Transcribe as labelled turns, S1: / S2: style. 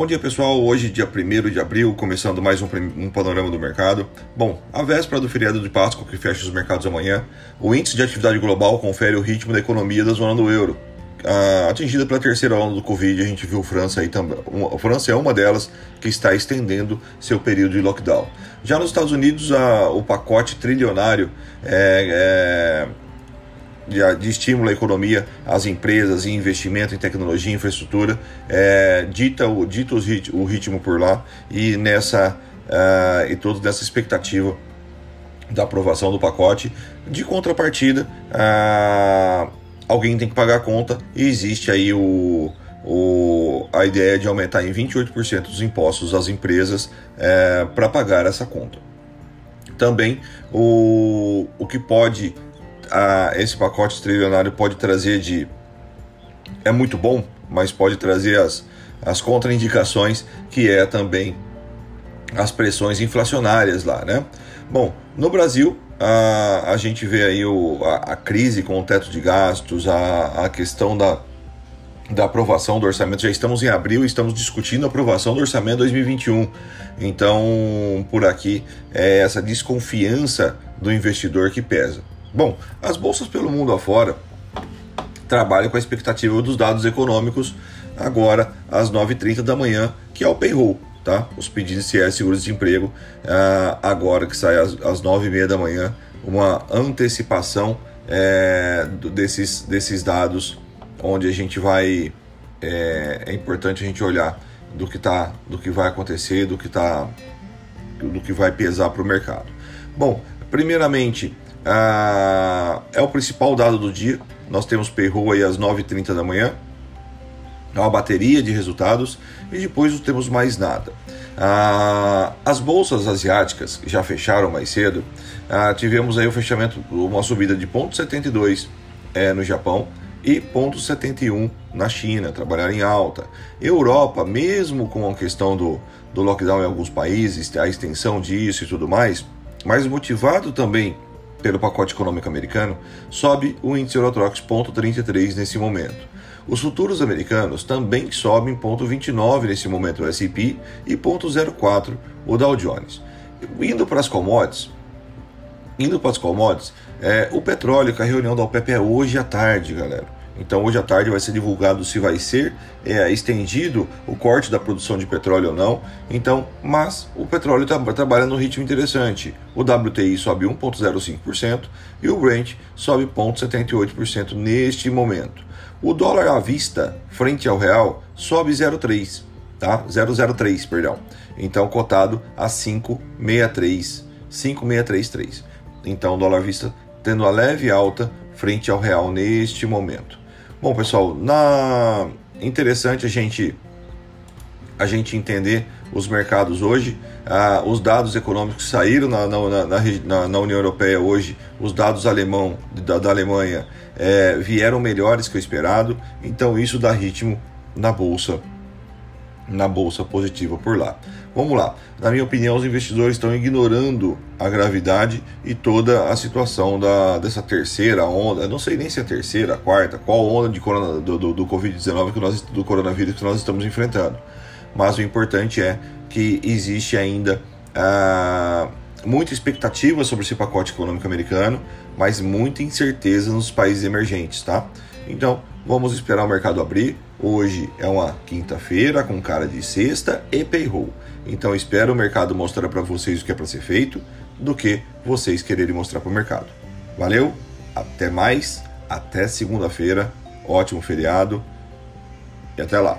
S1: Bom dia pessoal, hoje dia 1 de abril, começando mais um, um, panorama do mercado. Bom, a véspera do feriado de Páscoa que fecha os mercados amanhã, o índice de atividade global confere o ritmo da economia da zona do euro. Ah, atingida pela terceira onda do Covid, a gente viu França aí também. A França é uma delas que está estendendo seu período de lockdown. Já nos Estados Unidos, a, o pacote trilionário é, é de, de, estímulo à economia, às empresas e investimento em tecnologia e infraestrutura, é, dita, o, dita os rit, o ritmo por lá e nessa uh, e toda nessa expectativa da aprovação do pacote. De contrapartida, uh, alguém tem que pagar a conta e existe aí o, o, a ideia de aumentar em 28% os impostos às empresas é, para pagar essa conta. Também o, o que pode a, esse pacote trilionário pode trazer de. É muito bom, mas pode trazer as, as contraindicações, que é também as pressões inflacionárias lá, né? Bom, no Brasil, a, a gente vê aí o, a, a crise com o teto de gastos, a, a questão da, da aprovação do orçamento. Já estamos em abril e estamos discutindo a aprovação do orçamento 2021. Então, por aqui, é essa desconfiança do investidor que pesa. Bom, as bolsas pelo mundo afora trabalham com a expectativa dos dados econômicos agora às 9h30 da manhã, que é o payroll, tá? Os pedidos de CIS seguro-desemprego, uh, agora que sai às, às 9h30 da manhã, uma antecipação é, desses, desses dados, onde a gente vai. É, é importante a gente olhar do que, tá, do que vai acontecer, do que, tá, do que vai pesar para o mercado. Bom, primeiramente, ah, é o principal dado do dia. Nós temos payroll aí às 9h30 da manhã. É uma bateria de resultados e depois não temos mais nada. Ah, as bolsas asiáticas já fecharam mais cedo. Ah, tivemos aí o fechamento, uma subida de 0,72 é, no Japão e 0,71 na China, trabalhar em alta. Europa, mesmo com a questão do, do lockdown em alguns países, a extensão disso e tudo mais, mas motivado também pelo pacote econômico americano, sobe o índice Eurotrox 0,33 nesse momento. Os futuros americanos também sobem 0,29 nesse momento o S&P e 0,04 o Dow Jones. Indo para as commodities, indo para as commodities, é, o petróleo, que a reunião da OPEP é hoje à tarde, galera. Então, hoje à tarde vai ser divulgado se vai ser é, estendido o corte da produção de petróleo ou não. Então, mas o petróleo está trabalhando num ritmo interessante. O WTI sobe 1,05% e o Brent sobe 0,78% neste momento. O dólar à vista, frente ao real, sobe 0,3, tá? 0,03, perdão. Então, cotado a 5,63, 5,633. Então, dólar à vista tendo a leve alta frente ao real neste momento. Bom, pessoal, na interessante a gente a gente entender os mercados hoje. Ah, os dados econômicos saíram na, na, na, na, União Europeia hoje, os dados alemão, da, da Alemanha é, vieram melhores que o esperado, então isso dá ritmo na bolsa na bolsa positiva por lá. Vamos lá. Na minha opinião, os investidores estão ignorando a gravidade e toda a situação da, dessa terceira onda. não sei nem se é a terceira, a quarta, qual onda de corona, do, do, do Covid-19 que nós, do coronavírus que nós estamos enfrentando. Mas o importante é que existe ainda ah, muita expectativa sobre esse pacote econômico americano, mas muita incerteza nos países emergentes, tá? Então, vamos esperar o mercado abrir. Hoje é uma quinta-feira com cara de sexta e payroll. Então, espero o mercado mostrar para vocês o que é para ser feito do que vocês quererem mostrar para o mercado. Valeu? Até mais, até segunda-feira. Ótimo feriado e até lá.